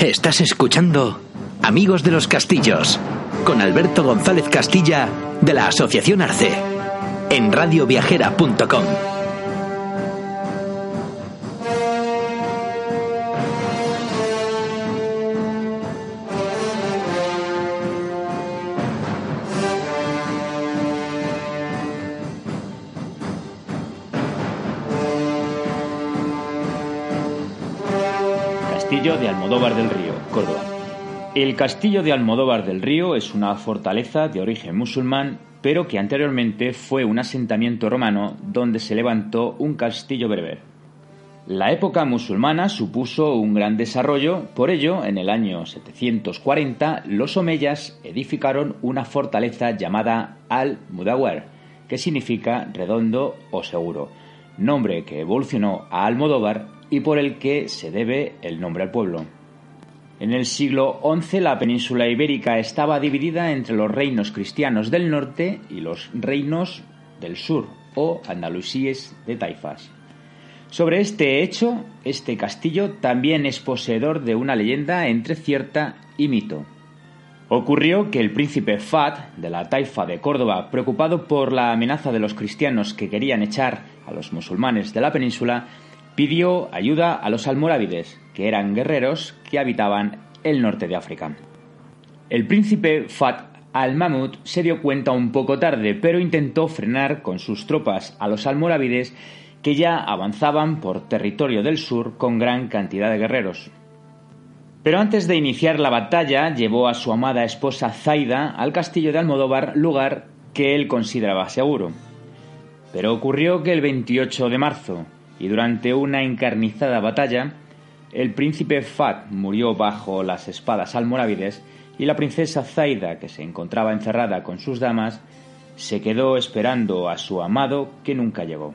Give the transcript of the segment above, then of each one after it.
Estás escuchando Amigos de los Castillos con Alberto González Castilla de la Asociación Arce en radioviajera.com. Castillo de Almodóvar del Río, Córdoba. El castillo de Almodóvar del Río es una fortaleza de origen musulmán, pero que anteriormente fue un asentamiento romano donde se levantó un castillo berber. La época musulmana supuso un gran desarrollo, por ello, en el año 740 los omeyas edificaron una fortaleza llamada Al-Mudawar, que significa redondo o seguro, nombre que evolucionó a Almodóvar y por el que se debe el nombre al pueblo. En el siglo XI la península ibérica estaba dividida entre los reinos cristianos del norte y los reinos del sur, o andalusíes de taifas. Sobre este hecho, este castillo también es poseedor de una leyenda entre cierta y mito. Ocurrió que el príncipe Fat, de la taifa de Córdoba, preocupado por la amenaza de los cristianos que querían echar a los musulmanes de la península, pidió ayuda a los almorávides, que eran guerreros que habitaban el norte de África. El príncipe Fat al-Mahmud se dio cuenta un poco tarde, pero intentó frenar con sus tropas a los almorávides que ya avanzaban por territorio del sur con gran cantidad de guerreros. Pero antes de iniciar la batalla, llevó a su amada esposa Zaida al castillo de Almodóvar, lugar que él consideraba seguro. Pero ocurrió que el 28 de marzo, y durante una encarnizada batalla, el príncipe Fat murió bajo las espadas almorávides y la princesa Zaida, que se encontraba encerrada con sus damas, se quedó esperando a su amado que nunca llegó.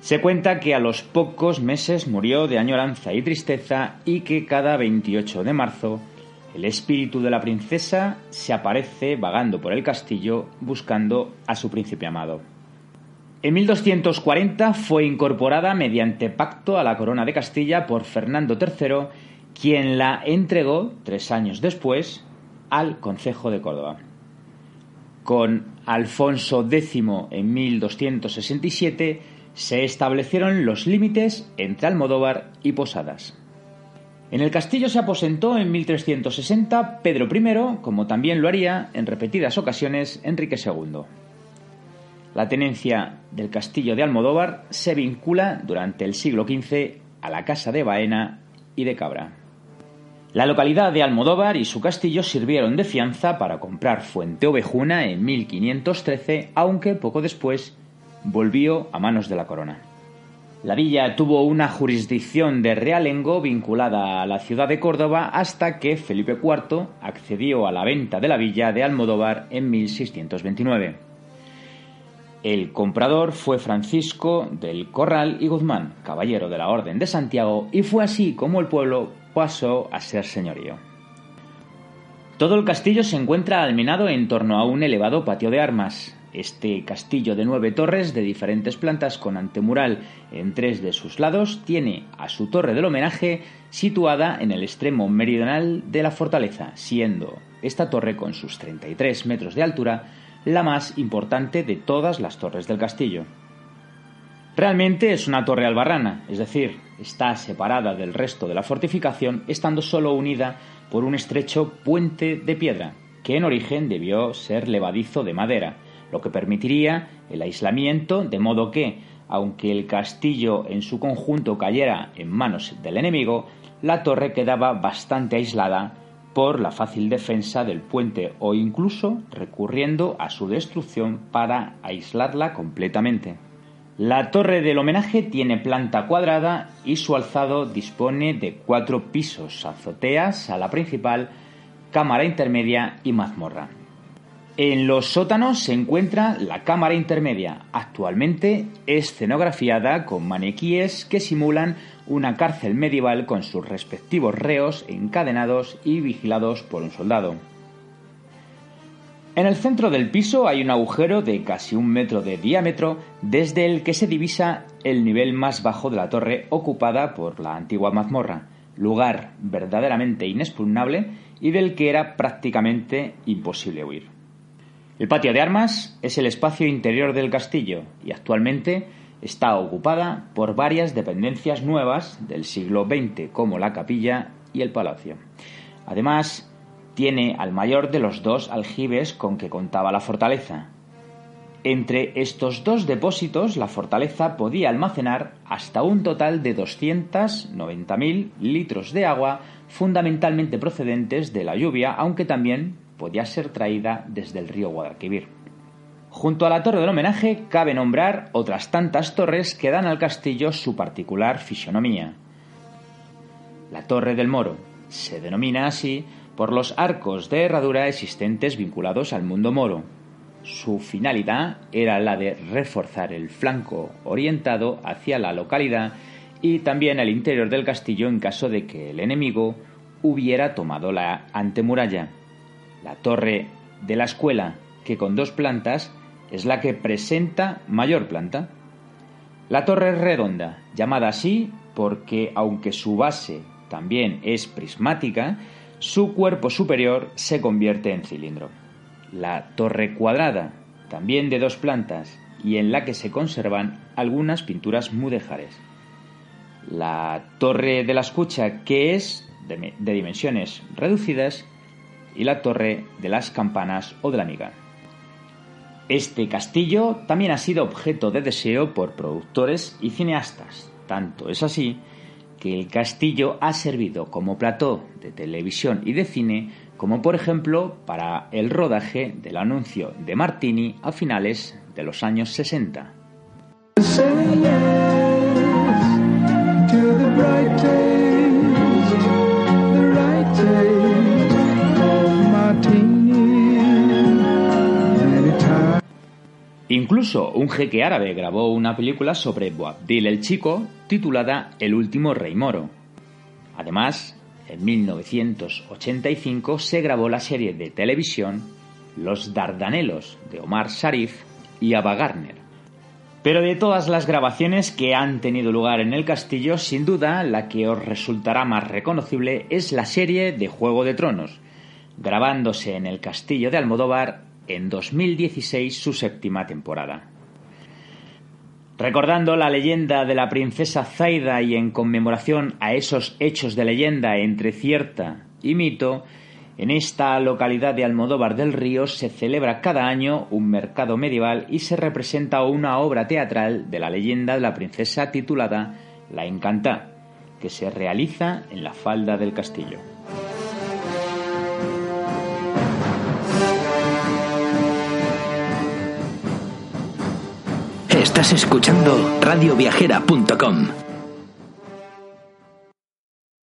Se cuenta que a los pocos meses murió de añoranza y tristeza y que cada 28 de marzo el espíritu de la princesa se aparece vagando por el castillo buscando a su príncipe amado. En 1240 fue incorporada mediante pacto a la corona de Castilla por Fernando III, quien la entregó tres años después al Concejo de Córdoba. Con Alfonso X en 1267 se establecieron los límites entre Almodóvar y Posadas. En el castillo se aposentó en 1360 Pedro I, como también lo haría en repetidas ocasiones Enrique II. La tenencia del castillo de Almodóvar se vincula durante el siglo XV a la casa de Baena y de Cabra. La localidad de Almodóvar y su castillo sirvieron de fianza para comprar Fuente Ovejuna en 1513, aunque poco después volvió a manos de la corona. La villa tuvo una jurisdicción de realengo vinculada a la ciudad de Córdoba hasta que Felipe IV accedió a la venta de la villa de Almodóvar en 1629. El comprador fue Francisco del Corral y Guzmán, caballero de la Orden de Santiago, y fue así como el pueblo pasó a ser señorío. Todo el castillo se encuentra almenado en torno a un elevado patio de armas. Este castillo de nueve torres de diferentes plantas con antemural en tres de sus lados tiene a su torre del homenaje situada en el extremo meridional de la fortaleza, siendo esta torre con sus 33 metros de altura la más importante de todas las torres del castillo. Realmente es una torre albarrana, es decir, está separada del resto de la fortificación estando solo unida por un estrecho puente de piedra, que en origen debió ser levadizo de madera, lo que permitiría el aislamiento de modo que, aunque el castillo en su conjunto cayera en manos del enemigo, la torre quedaba bastante aislada por la fácil defensa del puente o incluso recurriendo a su destrucción para aislarla completamente. La torre del homenaje tiene planta cuadrada y su alzado dispone de cuatro pisos, azoteas, sala principal, cámara intermedia y mazmorra. En los sótanos se encuentra la cámara intermedia, actualmente escenografiada con maniquíes que simulan una cárcel medieval con sus respectivos reos encadenados y vigilados por un soldado. En el centro del piso hay un agujero de casi un metro de diámetro desde el que se divisa el nivel más bajo de la torre ocupada por la antigua mazmorra, lugar verdaderamente inexpugnable y del que era prácticamente imposible huir. El patio de armas es el espacio interior del castillo y actualmente está ocupada por varias dependencias nuevas del siglo XX como la capilla y el palacio. Además, tiene al mayor de los dos aljibes con que contaba la fortaleza, entre estos dos depósitos, la fortaleza podía almacenar hasta un total de 290.000 litros de agua, fundamentalmente procedentes de la lluvia, aunque también podía ser traída desde el río Guadalquivir. Junto a la torre del homenaje cabe nombrar otras tantas torres que dan al castillo su particular fisonomía. La Torre del Moro se denomina así por los arcos de herradura existentes vinculados al mundo moro, su finalidad era la de reforzar el flanco orientado hacia la localidad y también el interior del castillo en caso de que el enemigo hubiera tomado la antemuralla. La torre de la escuela, que con dos plantas es la que presenta mayor planta. La torre es redonda, llamada así porque aunque su base también es prismática, su cuerpo superior se convierte en cilindro la torre cuadrada, también de dos plantas, y en la que se conservan algunas pinturas mudéjares. La torre de la escucha, que es de, dimensiones reducidas, y la torre de las campanas o de la miga. Este castillo también ha sido objeto de deseo por productores y cineastas. Tanto es así que el castillo ha servido como plató de televisión y de cine como por ejemplo para el rodaje del anuncio de Martini a finales de los años 60. Incluso un jeque árabe grabó una película sobre Boabdil el Chico titulada El último rey moro. Además, en 1985 se grabó la serie de televisión Los Dardanelos de Omar Sharif y Ava Gardner. Pero de todas las grabaciones que han tenido lugar en el castillo, sin duda la que os resultará más reconocible es la serie de Juego de Tronos, grabándose en el castillo de Almodóvar en 2016 su séptima temporada. Recordando la leyenda de la princesa Zaida y en conmemoración a esos hechos de leyenda entre cierta y mito, en esta localidad de Almodóvar del Río se celebra cada año un mercado medieval y se representa una obra teatral de la leyenda de la princesa titulada La Encantá, que se realiza en la falda del castillo. Estás escuchando radioviajera.com.